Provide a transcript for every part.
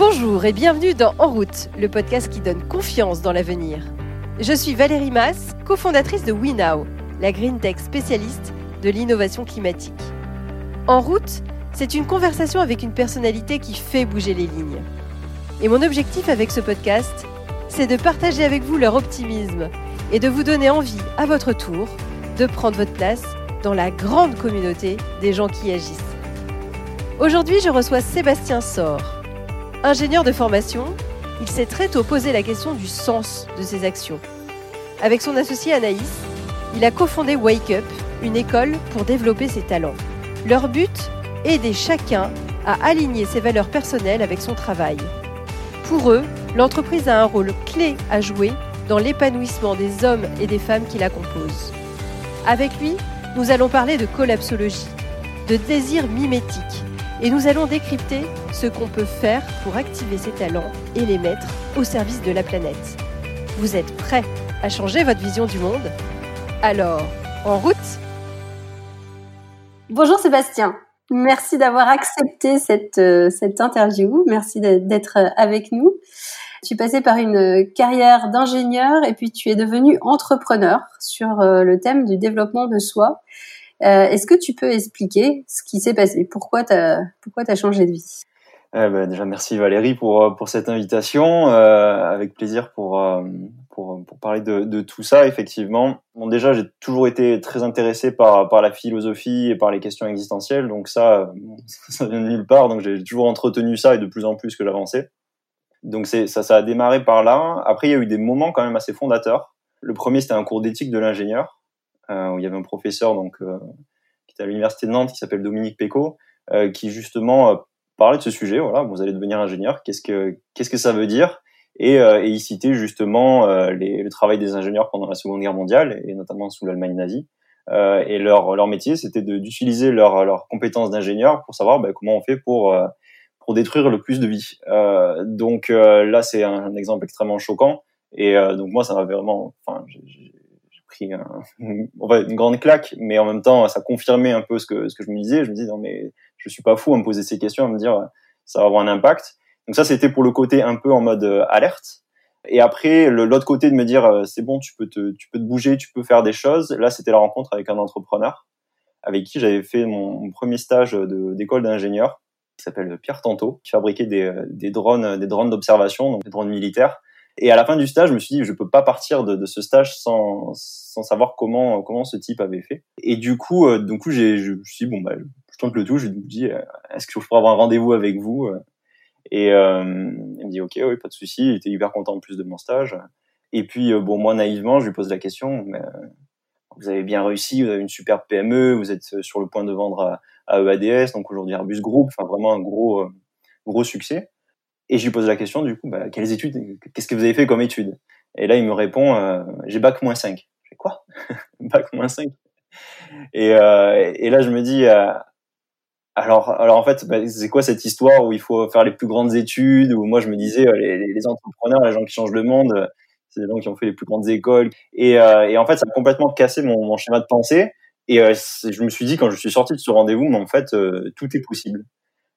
Bonjour et bienvenue dans En route, le podcast qui donne confiance dans l'avenir. Je suis Valérie Mass, cofondatrice de WeNow, la green tech spécialiste de l'innovation climatique. En route, c'est une conversation avec une personnalité qui fait bouger les lignes. Et mon objectif avec ce podcast, c'est de partager avec vous leur optimisme et de vous donner envie, à votre tour, de prendre votre place dans la grande communauté des gens qui agissent. Aujourd'hui, je reçois Sébastien Sor. Ingénieur de formation, il s'est très tôt posé la question du sens de ses actions. Avec son associé Anaïs, il a cofondé Wake Up, une école pour développer ses talents. Leur but Aider chacun à aligner ses valeurs personnelles avec son travail. Pour eux, l'entreprise a un rôle clé à jouer dans l'épanouissement des hommes et des femmes qui la composent. Avec lui, nous allons parler de collapsologie, de désir mimétique, et nous allons décrypter ce qu'on peut faire pour activer ses talents et les mettre au service de la planète. Vous êtes prêts à changer votre vision du monde? Alors, en route Bonjour Sébastien, merci d'avoir accepté cette, euh, interview, merci d'être avec nous. Tu passé par une carrière d'ingénieur et puis tu es devenu entrepreneur sur euh, le thème du développement de soi. Euh, est-ce que tu peux expliquer ce qui s'est passé? Pourquoi tu as, changé de vie? Eh ben, déjà merci Valérie pour euh, cette invitation, euh, avec plaisir pour, parler de, tout ça effectivement. Bon déjà j'ai toujours été très intéressé par la philosophie et par les questions existentielles, donc ça ça vient de nulle part, donc j'ai toujours entretenu ça et de plus en plus que j'avançais. Donc ça a démarré par là. Après il y a eu des moments quand même assez fondateurs. Le premier c'était un cours d'éthique de l'ingénieur où il y avait un professeur donc qui était à l'université de Nantes qui s'appelle Dominique Péco qui justement parler de ce sujet. Voilà, vous allez devenir ingénieur. Qu'est-ce que qu'est-ce que ça veut dire? Et, euh, et il citait justement euh, les, le travail des ingénieurs pendant la Seconde Guerre mondiale et notamment sous l'Allemagne nazie. Euh, et leur leur métier, c'était d'utiliser leurs leur compétences d'ingénieur pour savoir bah, comment on fait pour euh, pour détruire le plus de vie. Euh, donc là, c'est un, exemple extrêmement choquant. Et donc moi, ça m'a vraiment, enfin, une grande claque, mais en même temps, ça confirmait un peu ce que ce que je me disais. Je me disais non mais je suis pas fou à me poser ces questions, à me dire ça va avoir un impact. Donc ça, c'était pour le côté un peu en mode euh, alerte. Et après, l'autre côté de me dire euh, c'est bon, tu peux te, tu peux te bouger, tu peux faire des choses. Là, c'était la rencontre avec un entrepreneur avec qui j'avais fait mon, premier stage d'école d'ingénieur qui s'appelle Pierre Tanto, qui fabriquait des, des drones, des drones d'observation, donc des drones militaires. Et à la fin du stage, je me suis dit, je peux pas partir de, de ce stage sans, sans savoir comment comment ce type avait fait. Et du coup, euh, du coup, j'ai, je me suis dit, bon bah, tente le tout, je lui dis euh, est-ce que je pourrais avoir un rendez-vous avec vous euh? Et euh, il me dit ok, oui, pas de souci. Il était hyper content en plus de mon stage. Et puis bon, moi naïvement, je lui pose la question mais, vous avez bien réussi, vous avez une super PME, vous êtes sur le point de vendre à, EADS, donc aujourd'hui Airbus Group, enfin vraiment un gros gros succès. Et je lui pose la question du coup, bah, quelles études, qu'est-ce que vous avez fait comme études? Et là il me répond j'ai bac moins 5. Je fais quoi? Bac moins 5 et, euh, et là je me dis alors, alors en fait, bah, c'est quoi cette histoire où il faut faire les plus grandes études Où moi, je me disais, euh, les, entrepreneurs, les gens qui changent le monde, euh, c'est les gens qui ont fait les plus grandes écoles. Et, euh, et en fait, ça a complètement cassé mon, mon schéma de pensée. Et je me suis dit, quand je suis sorti de ce rendez-vous, mais en fait, tout est possible.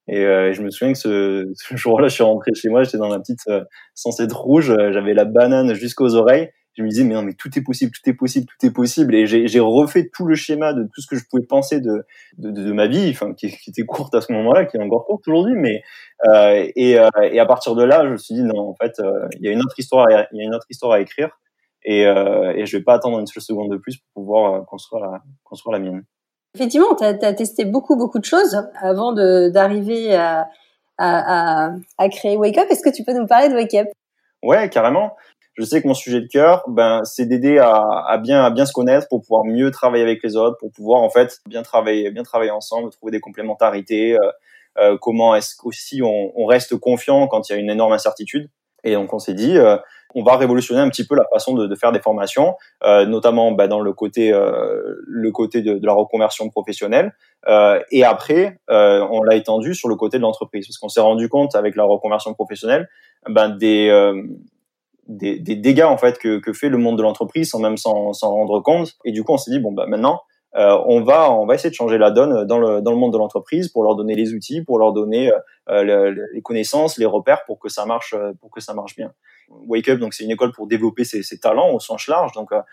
Et je me souviens que ce, ce jour-là, je suis rentré chez moi, j'étais dans la petite censée rouge, j'avais la banane jusqu'aux oreilles. Je me disais mais non mais tout est possible tout est possible tout est possible. Et j'ai refait tout le schéma de tout ce que je pouvais penser de de, de, ma vie enfin qui, qui, était courte à ce moment-là qui est encore courte aujourd'hui mais euh, et, euh, et à partir de là je me suis dit non en fait euh, il y a une autre histoire il y a une autre histoire à écrire. Et euh, et je vais pas attendre une seule seconde de plus pour pouvoir euh, construire la construire la mienne effectivement tu as, testé beaucoup beaucoup de choses avant d'arriver à, créer Wake Up est-ce que tu peux nous parler de Wake Up? Ouais, carrément je sais que mon sujet de cœur, ben, c'est d'aider à, bien, se connaître pour pouvoir mieux travailler avec les autres, pour pouvoir en fait bien travailler, bien travailler ensemble, trouver des complémentarités. Euh, euh comment est-ce qu'aussi on, reste confiant quand il y a une énorme incertitude. Et donc on s'est dit, euh, on va révolutionner un petit peu la façon de, faire des formations, euh, notamment ben, dans le côté, euh, le côté de, la reconversion professionnelle. et après, on l'a étendu sur le côté de l'entreprise, parce qu'on s'est rendu compte avec la reconversion professionnelle, ben, des des, des, dégâts en fait que, que fait le monde de l'entreprise sans même s'en rendre compte. Et du coup, on s'est dit bon bah maintenant, euh, on va on va essayer de changer la donne dans le dans le monde de l'entreprise pour leur donner les outils, pour leur donner euh, les connaissances, les repères pour que ça marche pour que ça marche bien. Wake Up, donc c'est une école pour développer ses, talents au sens large, donc à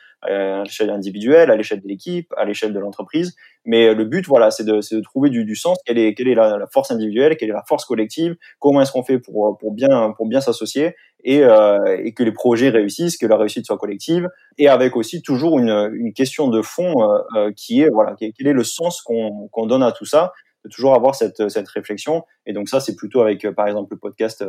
l'échelle individuelle, à l'échelle de l'équipe, à l'échelle de l'entreprise. Mais le but, voilà, c'est de, de, trouver du, du, sens. Quelle est, quelle est la, force individuelle, quelle est la force collective Comment est-ce qu'on fait pour pour bien pour bien s'associer et, euh, et, que les projets réussissent, que la réussite soit collective, et avec aussi toujours une, une question de fond euh, euh qui est voilà quel est le sens qu'on qu'on donne à tout ça, de toujours avoir cette cette réflexion. Et donc ça c'est plutôt avec euh, par exemple le podcast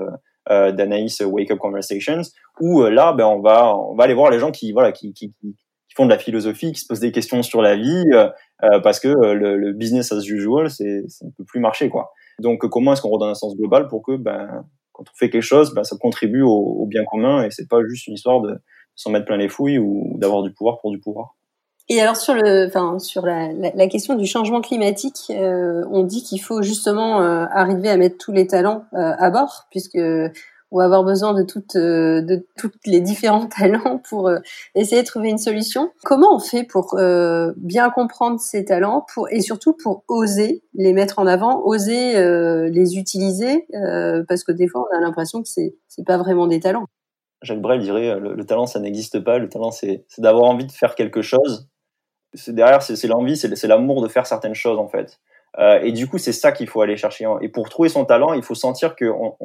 euh, d'Anaïs Wake Up Conversations où là ben on va on va aller voir les gens qui voilà qui, qui, qui font de la philosophie, qui se posent des questions sur la vie, euh, parce que le, le, business as usual, c'est ça ne peut plus marcher quoi. Donc comment est-ce qu'on redonne un sens global pour que ben quand on fait quelque chose, ben, ça contribue au, bien commun et c'est pas juste une histoire de s'en mettre plein les fouilles ou d'avoir du pouvoir pour du pouvoir? Et alors sur le, enfin sur la, la, question du changement climatique, euh, on dit qu'il faut justement euh, arriver à mettre tous les talents euh, à bord, puisque on va avoir besoin de toutes, euh, de toutes les différents talents pour euh, essayer de trouver une solution. Comment on fait pour euh, bien comprendre ces talents pour, et surtout pour oser les mettre en avant, oser les utiliser Parce que des fois, on a l'impression que c'est c'est pas vraiment des talents. Jacques Brel dirait le, talent, ça n'existe pas. Le talent, c'est d'avoir envie de faire quelque chose. Derrière, c'est l'envie, c'est l'amour de faire certaines choses en fait. et du coup, c'est ça qu'il faut aller chercher. Et pour trouver son talent, il faut sentir que on,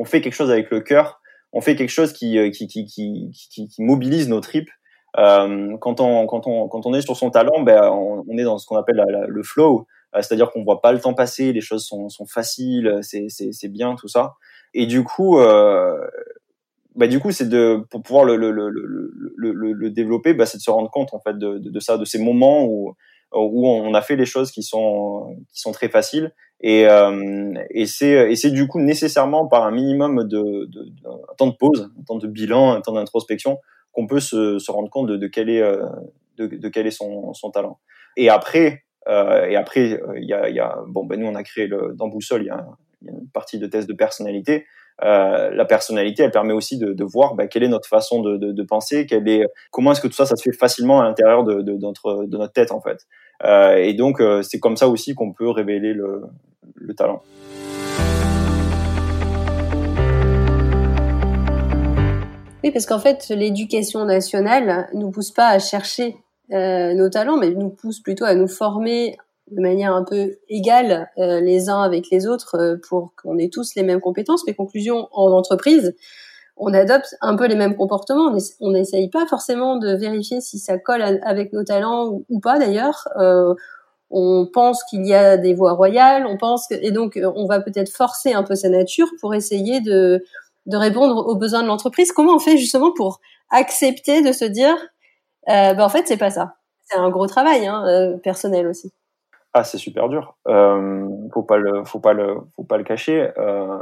on fait quelque chose avec le cœur, on fait quelque chose qui, euh, qui, qui, qui, qui, mobilise nos tripes. Euh, quand, on, quand, on, quand on est sur son talent, ben, on, est dans ce qu'on appelle le flow, euh, c'est-à-dire qu'on voit pas le temps passer, les choses sont, sont faciles, c'est, bien tout ça. Et du coup, euh, bah, du coup, c'est de pour pouvoir le, le, le, le, développer, bah, c'est de se rendre compte en fait de, de, de ça, de ces moments où où on a fait les choses qui sont qui sont très faciles et, euh, et c'est et c'est du coup nécessairement par un minimum de, de, de un temps de pause, un temps de bilan, un temps d'introspection qu'on peut se, se rendre compte de, de quel est euh, de, de, quel est son, son talent. Et après euh, et après euh, il y a, y a bon ben nous on a créé le dans Boussole il y a, y a une partie de test de personnalité euh, la personnalité, elle permet aussi de, voir bah, quelle est notre façon de, penser, quelle est, comment est-ce que tout ça, ça se fait facilement à l'intérieur de, notre, tête en fait. Euh, et donc euh, c'est comme ça aussi qu'on peut révéler le, le talent. Oui, parce qu'en fait, l'éducation nationale nous pousse pas à chercher nos talents, mais nous pousse plutôt à nous former de manière un peu égale euh, les uns avec les autres euh, pour qu'on ait tous les mêmes compétences. Mais conclusion, en entreprise, on adopte un peu les mêmes comportements. On n'essaye pas forcément de vérifier si ça colle avec nos talents ou, pas d'ailleurs. Euh, on pense qu'il y a des voies royales, on pense et donc on va peut-être forcer un peu sa nature pour essayer de, répondre aux besoins de l'entreprise. Comment on fait justement pour accepter de se dire, ben en fait c'est pas ça. C'est un gros travail hein, personnel aussi. Ah, c'est super dur. Euh, faut pas le, faut pas le, faut pas le cacher. Euh,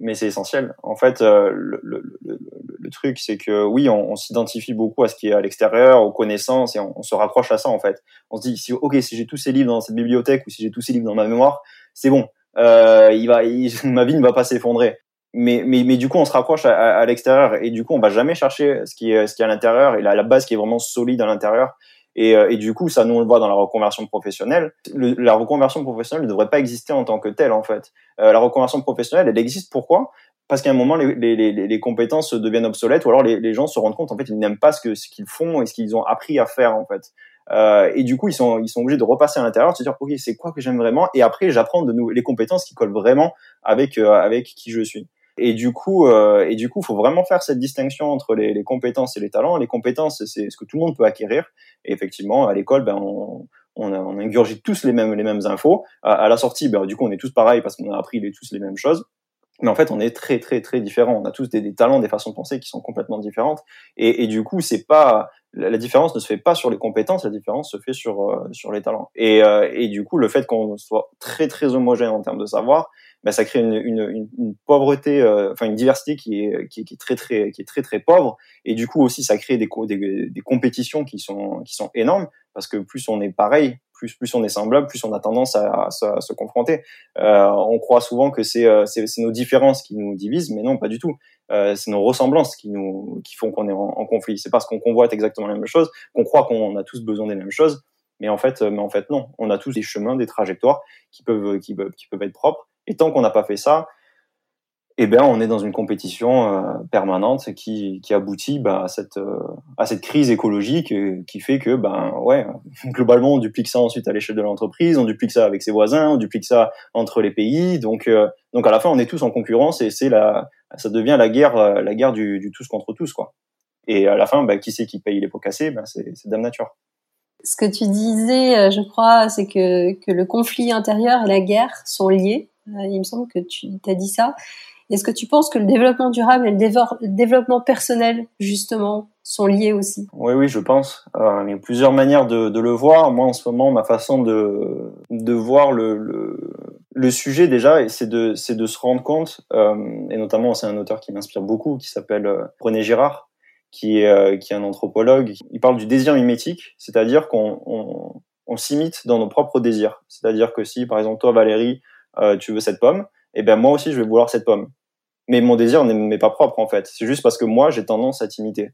mais c'est essentiel. En fait, euh, le, truc, c'est que oui, on, s'identifie beaucoup à ce qui est à l'extérieur, aux connaissances, et on, se raccroche à ça. En fait, on se dit, si, ok, si j'ai tous ces livres dans cette bibliothèque ou si j'ai tous ces livres dans ma mémoire, c'est bon. Euh, ma vie ne va pas s'effondrer. Mais, mais, mais du coup, on se raccroche à, à, l'extérieur et du coup, on va jamais chercher ce qui est, ce qui est à l'intérieur et la, la base qui est vraiment solide à l'intérieur et, euh, et, du coup, ça, nous, on le voit dans la reconversion professionnelle. la reconversion professionnelle ne devrait pas exister en tant que telle, en fait. Euh, la reconversion professionnelle, elle existe pourquoi? Parce qu'à un moment, les, les, les, les, compétences deviennent obsolètes, ou alors les, les gens se rendent compte, en fait, ils n'aiment pas ce que ce qu'ils font et ce qu'ils ont appris à faire, en fait. Euh, et du coup, ils sont, ils sont obligés de repasser à l'intérieur, de se dire, ok, c'est quoi que j'aime vraiment? Et après, j'apprends de nous les compétences qui collent vraiment avec euh, avec qui je suis. Et du coup, euh, et du coup, faut vraiment faire cette distinction entre les, les compétences et les talents. Les compétences, c'est ce que tout le monde peut acquérir. Et effectivement, à l'école, ben, on, on, on ingurgite tous les mêmes les mêmes infos. À, la sortie, ben, du coup, on est tous pareils parce qu'on a appris les, tous les mêmes choses. Mais en fait, on est très très très différents. On a tous des, des talents, des façons de penser qui sont complètement différentes. Et, et du coup, c'est pas la, différence ne se fait pas sur les compétences, la différence se fait sur euh, sur les talents. Et, euh, et du coup, le fait qu'on soit très très homogène en termes de savoir, bah, ça crée une, une, une pauvreté, euh, enfin une diversité qui est, qui, qui, est très très qui est très très pauvre. Et du coup aussi, ça crée des, des, des compétitions qui sont qui sont énormes parce que plus on est pareil, plus plus on est semblable, plus on a tendance à, à, à se confronter. Euh, on croit souvent que c'est euh, c'est nos différences qui nous divisent, mais non, pas du tout. Euh, c'est nos ressemblances qui nous qui font qu'on est en, en conflit. C'est parce qu'on convoite exactement la même chose, qu'on croit qu'on a tous besoin des mêmes choses, Mais en fait, mais en fait non. On a tous des chemins, des trajectoires qui peuvent qui qui peuvent être propres. Et tant qu'on n'a pas fait ça, eh ben on est dans une compétition euh, permanente qui, qui aboutit bah, à cette euh, à cette crise écologique euh, qui fait que ben ouais globalement on duplique ça ensuite à l'échelle de l'entreprise, on duplique ça avec ses voisins, on duplique ça entre les pays, donc donc à la fin on est tous en concurrence et c'est la ça devient la guerre la guerre du, du, tous contre tous quoi. Et à la fin ben, qui c'est qui paye les pots cassés? C'est c'est Dame Nature. Ce que tu disais, je crois, c'est que que le conflit intérieur et la guerre sont liés. Il me semble que tu as dit ça. Est-ce que tu penses que le développement durable et le, développement personnel, justement, sont liés aussi? Oui, oui, je pense. Euh, il y a plusieurs manières de, le voir. Moi, en ce moment, ma façon de, voir le, sujet déjà, c'est de, se rendre compte, euh, et notamment, c'est un auteur qui m'inspire beaucoup, qui s'appelle euh, René Girard, qui est, euh, un anthropologue. Il parle du désir mimétique, c'est-à-dire qu'on on, on s'imite dans nos propres désirs. C'est-à-dire que si, par exemple, toi, Valérie, euh, tu veux cette pomme, et eh ben moi aussi, je vais vouloir cette pomme mais mon désir n'est pas propre en fait. C'est juste parce que moi j'ai tendance à t'imiter.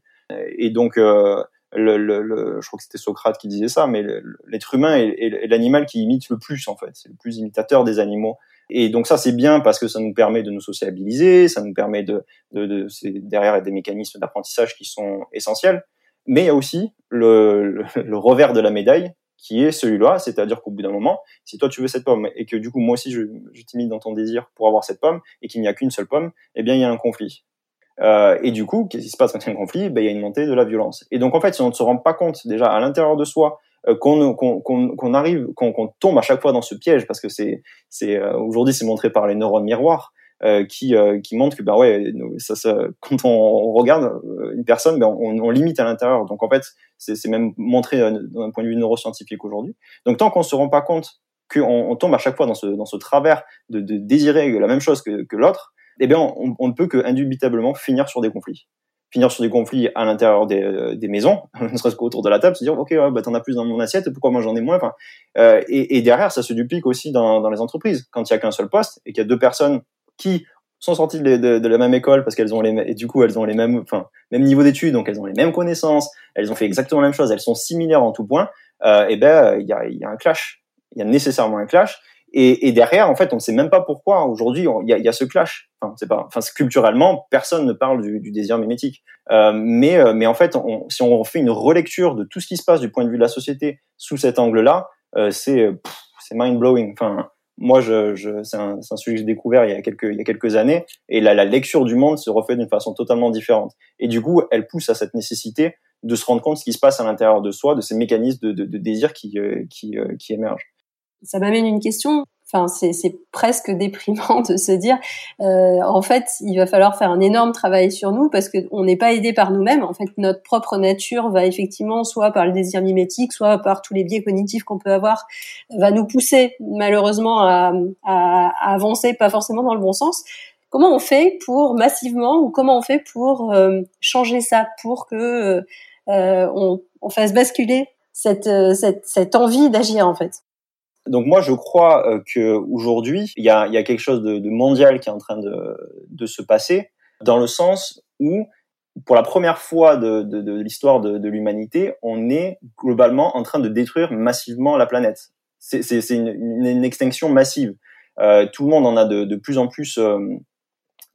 Et donc euh, le, le, le, je crois que c'était Socrate qui disait ça, mais l'être humain est, l'animal qui imite le plus en fait. C'est le plus imitateur des animaux. Et donc ça c'est bien parce que ça nous permet de nous sociabiliser, ça nous permet de, de, de derrière des mécanismes d'apprentissage qui sont essentiels. Mais il y a aussi le, le, revers de la médaille qui est celui-là, c'est-à-dire qu'au bout d'un moment, si toi tu veux cette pomme et que du coup moi aussi je, je t'imite dans ton désir pour avoir cette pomme et qu'il n'y a qu'une seule pomme, eh bien il y a un conflit. Euh, et du coup, qu'est-ce qui se passe quand il y a un conflit? Ben, Il y a une montée de la violence. Et donc en fait, si on ne se rend pas compte déjà à l'intérieur de soi euh, qu'on arrive, qu'on tombe à chaque fois dans ce piège, parce que c'est euh, aujourd'hui c'est montré par les neurones miroirs, qui euh, qui montre que bah ouais quand on, regarde une personne ben on, on, limite à l'intérieur donc en fait c'est même montré d'un point de vue neuroscientifique aujourd'hui donc tant qu'on se rend pas compte qu'on on tombe à chaque fois dans ce dans ce travers de, désirer la même chose que, l'autre eh bien on, ne peut que indubitablement finir sur des conflits finir sur des conflits à l'intérieur des, des maisons, ne serait-ce qu'autour de la table, se dire ok ouais, bah t'en as plus dans mon assiette, pourquoi moi j'en ai moins. Euh, et, et, derrière ça se duplique aussi dans, dans les entreprises. Quand il y a qu'un seul poste et qu'il y a deux personnes qui sont sorties de, de, de la même école parce qu'elles ont les et du coup elles ont les mêmes enfin même niveau d'études donc elles ont les mêmes connaissances elles ont fait exactement la même chose elles sont similaires en tout point euh, et ben il y a, y a un clash. Il y a nécessairement un clash. Et, et derrière en fait on ne sait même pas pourquoi aujourd'hui il y a, y a, ce clash. Enfin c'est pas enfin culturellement personne ne parle du, du désir mimétique. Euh, mais euh, mais en fait on, si on fait une relecture de tout ce qui se passe du point de vue de la société sous cet angle là euh, c'est c'est mind blowing enfin moi, c'est un, sujet que j'ai découvert il y a quelques, années, et la, la lecture du monde se refait d'une façon totalement différente. Et du coup, elle pousse à cette nécessité de se rendre compte de ce qui se passe à l'intérieur de soi, de ces mécanismes de, de, désir euh, euh, qui émergent. Ça m'amène une question. Enfin, c'est presque déprimant de se dire, euh, en fait, il va falloir faire un énorme travail sur nous parce qu'on n'est pas aidé par nous-mêmes. En fait, notre propre nature va effectivement, soit par le désir mimétique, soit par tous les biais cognitifs qu'on peut avoir, va nous pousser malheureusement à, à, à, avancer, pas forcément dans le bon sens. Comment on fait pour massivement, ou comment on fait pour euh, changer ça, pour que euh, on, on fasse basculer cette, euh, cette, cette envie d'agir en fait? Donc moi, je crois euh, que aujourd'hui, il y a, y a, quelque chose de, mondial qui est en train de, de, se passer, dans le sens où, pour la première fois de, de l'histoire de, l'humanité, on est globalement en train de détruire massivement la planète. C'est une, une, extinction massive. Euh, tout le monde en a de, plus en plus, euh,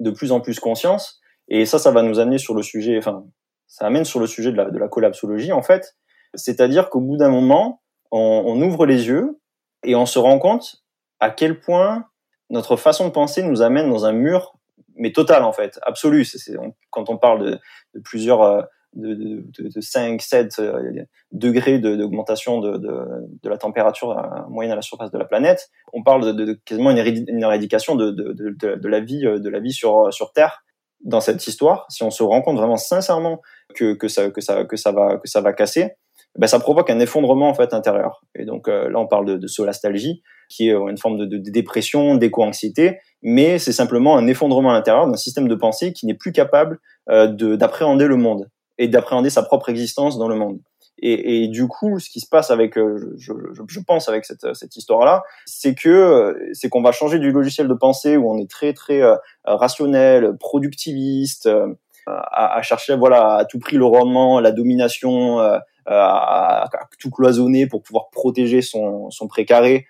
de plus en plus conscience, et ça, ça va nous amener sur le sujet. Enfin, ça amène sur le sujet de la, de la collapsologie, en fait. C'est-à-dire qu'au bout d'un moment, on ouvre les yeux et on se rend compte à quel point notre façon de penser nous amène dans un mur, mais total en fait, absolu. C'est, quand on parle de, plusieurs, euh, de, de, de, 5, 7 euh, degrés d'augmentation de, de, la température euh, moyenne à la surface de la planète, on parle de, quasiment une, éradication de, la vie, de la vie sur, sur Terre dans cette histoire. Si on se rend compte vraiment sincèrement que, que, ça, que, ça, que, ça va, que ça va casser, ben, ça provoque un effondrement en fait intérieur. Et donc euh, là, on parle de, solastalgie, qui est euh, une forme de, dépression, d'éco-anxiété, mais c'est simplement un effondrement à l'intérieur d'un système de pensée qui n'est plus capable euh, d'appréhender le monde et d'appréhender sa propre existence dans le monde. Et, du coup, ce qui se passe avec, euh, je, pense avec cette, cette histoire-là, c'est que c'est qu'on va changer du logiciel de pensée où on est très très rationnel, productiviste, à, à, chercher voilà à tout prix le rendement, la domination, à, tout cloisonner pour pouvoir protéger son, son précaré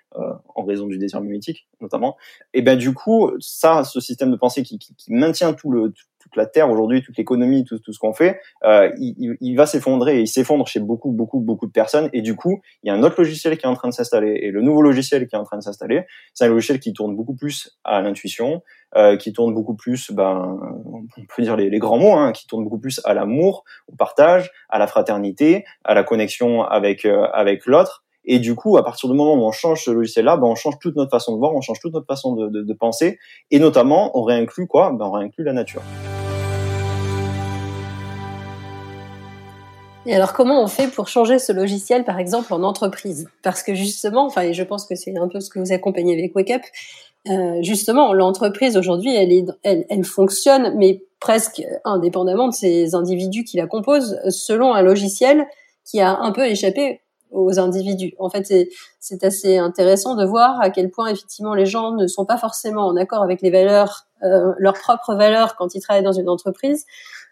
en raison du désir mimétique notamment. Et ben du coup, ça, ce système de pensée qui, qui, qui maintient tout le toute la terre aujourd'hui, toute l'économie, tout, tout ce qu'on fait, euh, il, il, va s'effondrer et il s'effondre chez beaucoup, beaucoup, beaucoup de personnes. Et du coup, il y a un autre logiciel qui est en train de s'installer. Et le nouveau logiciel qui est en train de s'installer, c'est un logiciel qui tourne beaucoup plus à l'intuition, euh, qui tourne beaucoup plus, ben, on peut dire les, les grands mots, hein, qui tourne beaucoup plus à l'amour, au partage, à la fraternité, à la connexion avec euh, avec l'autre. Et du coup, à partir du moment où on change ce logiciel-là, ben, on change toute notre façon de voir, on change toute notre façon de, penser, et notamment, on réinclut quoi? Ben, On réinclut la nature. Et alors, comment on fait pour changer ce logiciel, par exemple, en entreprise? Parce que justement, enfin, et je pense que c'est un peu ce que vous accompagnez avec Wake Up, euh, justement, l'entreprise aujourd'hui, elle, elle fonctionne, mais presque indépendamment de ces individus qui la composent, selon un logiciel qui a un peu échappé aux individus. En fait, c'est assez intéressant de voir à quel point effectivement les gens ne sont pas forcément en accord avec les valeurs, euh, leurs propres valeurs quand ils travaillent dans une entreprise,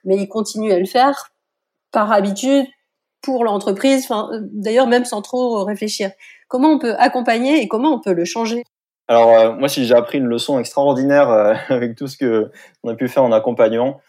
mais ils continuent à le faire par habitude pour l'entreprise, enfin, d'ailleurs même sans trop réfléchir. Comment on peut accompagner et comment on peut le changer? Alors euh, moi, si j'ai appris une leçon extraordinaire euh, avec tout ce que on a pu faire en accompagnement,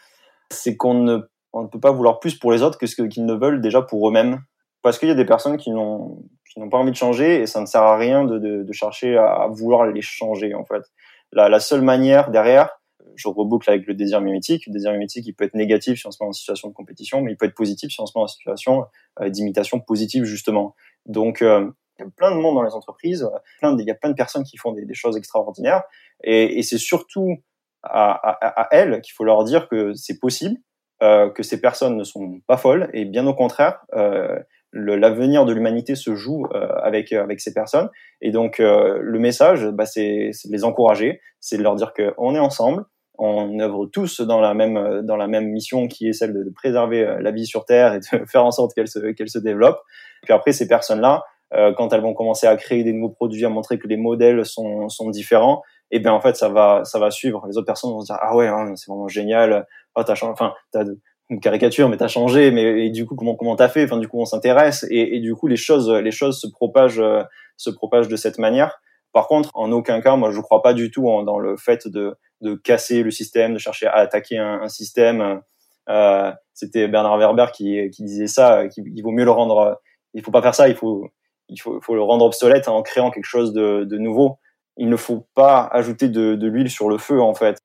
c'est qu'on ne, on ne peut pas vouloir plus pour les autres que ce qu'ils ne veulent déjà pour eux-mêmes, parce qu'il y a des personnes qui n'ont qui n'ont pas envie de changer et ça ne sert à rien de, de, chercher à, vouloir les changer en fait. La, seule manière derrière, je reboucle avec le désir mimétique. Le désir mimétique, il peut être négatif si on se met en situation de compétition, mais il peut être positif si on se met en situation euh, d'imitation positive, justement. Donc, euh, il y a plein de monde dans les entreprises, de, il y a plein de personnes qui font des, choses extraordinaires, et, c'est surtout à, elles qu'il faut leur dire que c'est possible, euh, que ces personnes ne sont pas folles, et bien au contraire, euh, l'avenir de l'humanité se joue euh, avec avec ces personnes. Et donc euh, le message, bah, c'est de les encourager, c'est de leur dire qu'on est ensemble, on œuvre tous dans la même dans la même mission qui est celle de, préserver euh, la vie sur Terre et de faire en sorte qu'elle se qu'elle se développe. Puis après ces personnes là, euh, quand elles vont commencer à créer des nouveaux produits, à montrer que les modèles sont sont différents, et eh bien en fait ça va ça va suivre. Les autres personnes vont se dire ah ouais hein, c'est vraiment génial. Oh t'as changé, enfin t'as une caricature mais t'as changé mais et du coup comment comment t'as fait? Enfin du coup on s'intéresse et, et, du coup les choses les choses se propagent euh, se propagent de cette manière par contre en aucun cas moi je crois pas du tout dans le fait de de casser le système, de chercher à attaquer un, un système. Euh, C'était Bernard Werber qui, qui disait ça, qu'il vaut mieux le rendre. Il faut pas faire ça. Il faut il faut, faut le rendre obsolète en créant quelque chose de, de nouveau. Il ne faut pas ajouter de, de l'huile sur le feu en fait.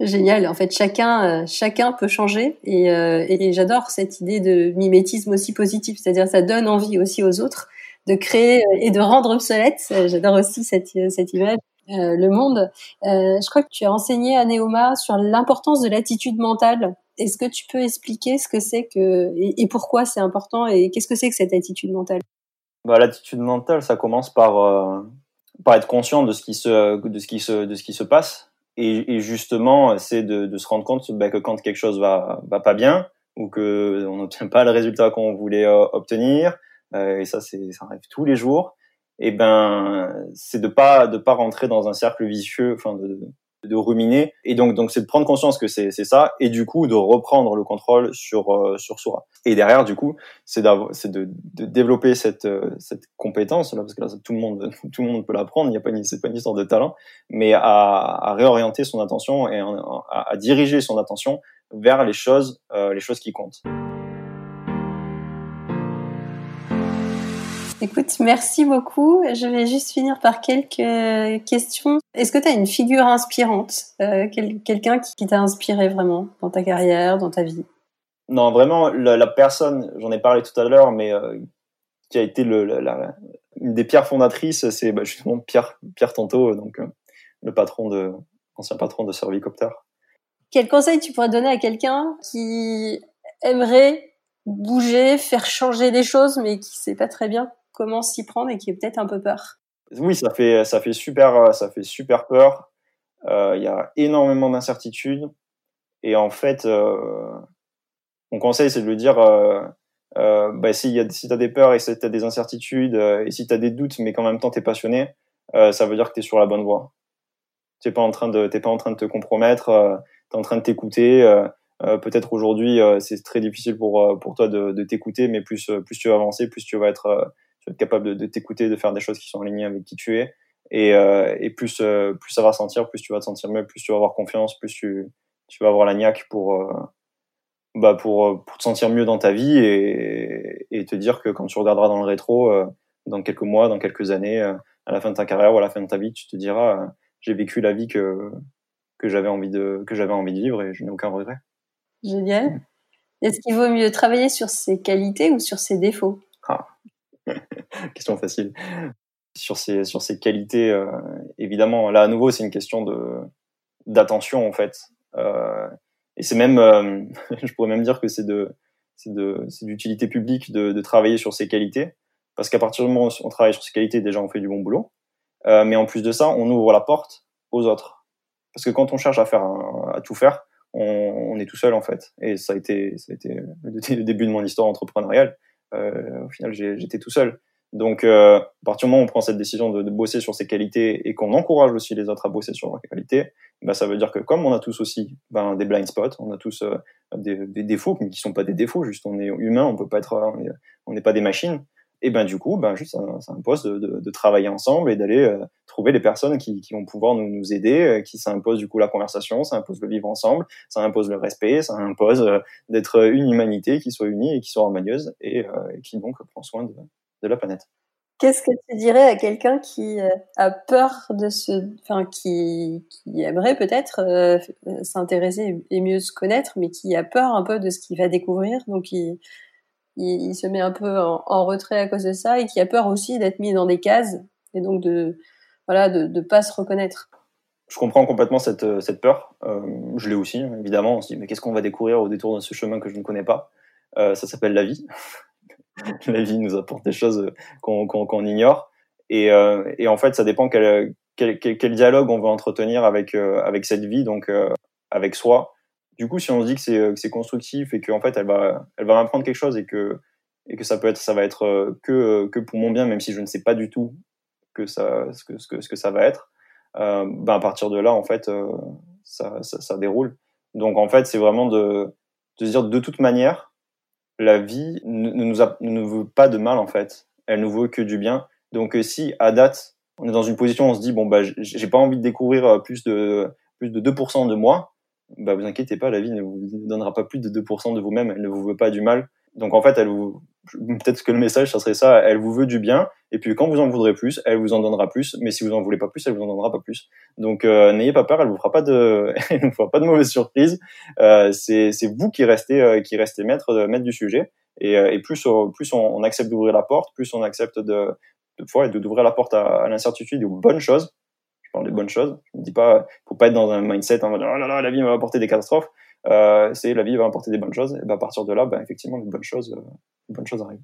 Génial. En fait, chacun, euh, chacun peut changer et, euh, et j'adore cette idée de mimétisme aussi positif, c'est-à-dire ça donne envie aussi aux autres de créer et de rendre obsolète. J'adore aussi cette, cette image. Euh, le monde. Euh, je crois que tu as enseigné à Neoma sur l'importance de l'attitude mentale. Est-ce que tu peux expliquer ce que c'est que et, pourquoi c'est important et qu'est-ce que c'est que cette attitude mentale? Bah, L'attitude mentale, ça commence par, euh, par être conscient de ce qui se, de ce qui se, de ce qui se passe. Et, et justement, c'est de, de, se rendre compte bah, que quand quelque chose va, va pas bien ou que on n'obtient pas le résultat qu'on voulait obtenir, et ça, c'est, ça arrive tous les jours, et eh ben c'est de pas de pas rentrer dans un cercle vicieux, enfin de, de ruminer. Et donc donc c'est de prendre conscience que c'est ça et du coup de reprendre le contrôle sur euh, sur soi et derrière du coup c'est de, de développer cette euh, cette compétence là parce que là tout le monde tout le monde peut l'apprendre il y a pas une c'est pas une histoire de talent mais à, à réorienter son attention et à, à, diriger son attention vers les choses euh, les choses qui comptent Écoute, merci beaucoup. Je vais juste finir par quelques questions. Est-ce que tu as une figure inspirante, euh, quelqu'un qui t'a inspiré vraiment dans ta carrière, dans ta vie? Non, vraiment, la, personne, j'en ai parlé tout à l'heure, mais euh, qui a été le, la, une des pierres fondatrices, c'est bah, justement Pierre, Pierre Tanto, donc euh, le patron de, ancien patron de Servicopter. Quel conseil tu pourrais donner à quelqu'un qui aimerait bouger, faire changer les choses, mais qui sait pas très bien? Comment s'y prendre et qui est peut-être un peu peur Oui, ça fait, ça fait, super, ça fait super peur. Euh, il y a énormément d'incertitudes. Et en fait, euh, mon conseil, c'est de le dire, euh, euh bah, si, si tu as des peurs et si tu as des incertitudes, et si tu as des doutes, mais qu'en même temps tu es passionné, ça veut dire que tu es sur la bonne voie. Tu n'es pas, en train de, pas en train de te compromettre, tu es en train de t'écouter. peut-être aujourd'hui, c'est très difficile pour pour toi de, de t'écouter, mais plus plus tu vas avancer, plus tu vas être tu vas être capable de, de t'écouter, de faire des choses qui sont alignées avec qui tu es. Et, et plus plus ça va sentir, plus tu vas te sentir mieux, plus tu vas avoir confiance, plus tu tu vas avoir la niaque pour bah pour pour te sentir mieux dans ta vie et, et te dire que quand tu regarderas dans le rétro dans quelques mois, dans quelques années, à la fin de ta carrière ou à la fin de ta vie, tu te diras j'ai vécu la vie que que j'avais envie de que j'avais envie de vivre et je n'ai aucun regret. Génial. Est-ce qu'il vaut mieux travailler sur ses qualités ou sur ses défauts? Ah. Question facile. Sur ses sur qualités, euh, évidemment. Là à nouveau, c'est une question d'attention en fait. Euh, et c'est même, euh, je pourrais même dire que c'est de d'utilité publique de, travailler sur ses qualités parce qu'à partir du moment où on travaille sur ses qualités, déjà on fait du bon boulot. Mais en plus de ça, on ouvre la porte aux autres. Parce que quand on cherche à faire à tout faire, on, on, est tout seul en fait. Et ça a été, ça a été le début de mon histoire entrepreneuriale. Au final, j'étais tout seul. Donc, euh, à partir du moment où on prend cette décision de, de bosser sur ses qualités et qu'on encourage aussi les autres à bosser sur leurs qualités, bah, ça veut dire que comme on a tous aussi ben, des blind spots, on a tous euh, des, des, défauts, mais qui sont pas des défauts, juste on est humain, on peut pas être, on n'est pas des machines et ben du coup, ben juste ça, impose de, de, de, travailler ensemble et d'aller euh, trouver les personnes qui, qui, vont pouvoir nous, nous aider, euh, qui ça impose du coup la conversation, ça impose le vivre ensemble, ça impose le respect, ça impose euh, d'être une humanité qui soit unie et qui soit harmonieuse et, et qui donc prend soin de, de la planète. Qu'est-ce que tu dirais à quelqu'un qui a peur de se, enfin qui, qui aimerait peut-être s'intéresser et mieux se connaître, mais qui a peur un peu de ce qu'il va découvrir, donc il il, se met un peu en, retrait à cause de ça et qui a peur aussi d'être mis dans des cases et donc de voilà de ne pas se reconnaître. Je comprends complètement cette, cette peur. Euh, je l'ai aussi, évidemment. On se dit, mais qu'est-ce qu'on va découvrir au détour de ce chemin que je ne connais pas? Euh, Ça s'appelle la vie. la vie nous apporte des choses qu'on qu'on ignore. Et, euh, et, en fait, ça dépend quel, dialogue on veut entretenir avec, euh, cette vie, donc euh, avec soi, du coup, si on se dit que c'est constructif et qu'en fait elle va m'apprendre quelque chose et que ça peut être ça va être euh, que pour mon bien, même si je ne sais pas du tout ce que ça va être, euh, ben à partir de là en fait euh, ça déroule. Donc en fait c'est vraiment de de se dire de toute manière la vie ne, nous a, ne veut pas de mal en fait, elle nous veut que du bien. Donc euh, si à date on est dans une position où on se dit bon bah j'ai pas envie de découvrir plus de plus de 2% de moi, bah vous inquiétez pas, la vie ne vous donnera pas plus de 2% de vous-même, elle ne vous veut pas du mal. Donc en fait, elle vous peut-être que le message ça serait ça, elle vous veut du bien et puis quand vous en voudrez plus, elle vous en donnera plus, mais si vous en voulez pas plus, elle vous en donnera pas plus. Donc euh, n'ayez pas peur, elle vous fera pas de elle vous fera pas de mauvaise surprise. Euh, c'est vous qui restez euh, qui restez maître de maître du sujet et, euh, et plus plus on, accepte d'ouvrir la porte, plus on accepte de de d'ouvrir la porte à, à l'incertitude et aux bonnes choses des bonnes choses. Je me dis pas, faut pas être dans un mindset en mode oh là là, la vie va apporter des catastrophes. Euh, c'est la vie va apporter des bonnes choses. Et ben à partir de là, ben, effectivement, les bonnes choses, euh, les bonnes choses arrivent.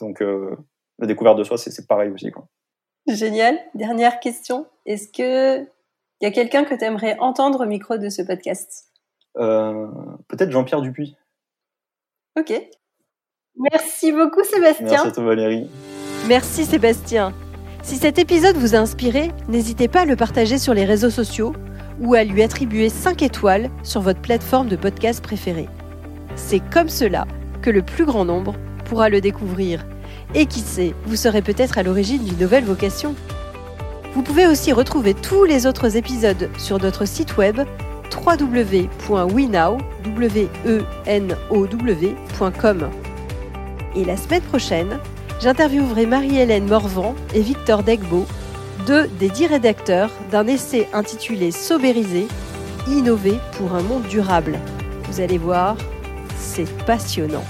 Donc euh, la découverte de soi, c'est pareil aussi. Quoi. Génial. Dernière question. Est-ce que il y a quelqu'un que tu aimerais entendre au micro de ce podcast? Euh, Peut-être Jean-Pierre Dupuis. Ok. Merci beaucoup Sébastien. Merci à toi Valérie. Merci Sébastien. Si cet épisode vous a inspiré, n'hésitez pas à le partager sur les réseaux sociaux ou à lui attribuer 5 étoiles sur votre plateforme de podcast préférée. C'est comme cela que le plus grand nombre pourra le découvrir. Et qui sait, vous serez peut-être à l'origine d'une nouvelle vocation. Vous pouvez aussi retrouver tous les autres épisodes sur notre site web www.wenow.com. Et la semaine prochaine, j'interviewerai Marie-Hélène Morvan et Victor Degbo, deux des dix rédacteurs d'un essai intitulé Sobériser, innover pour un monde durable. Vous allez voir, c'est passionnant.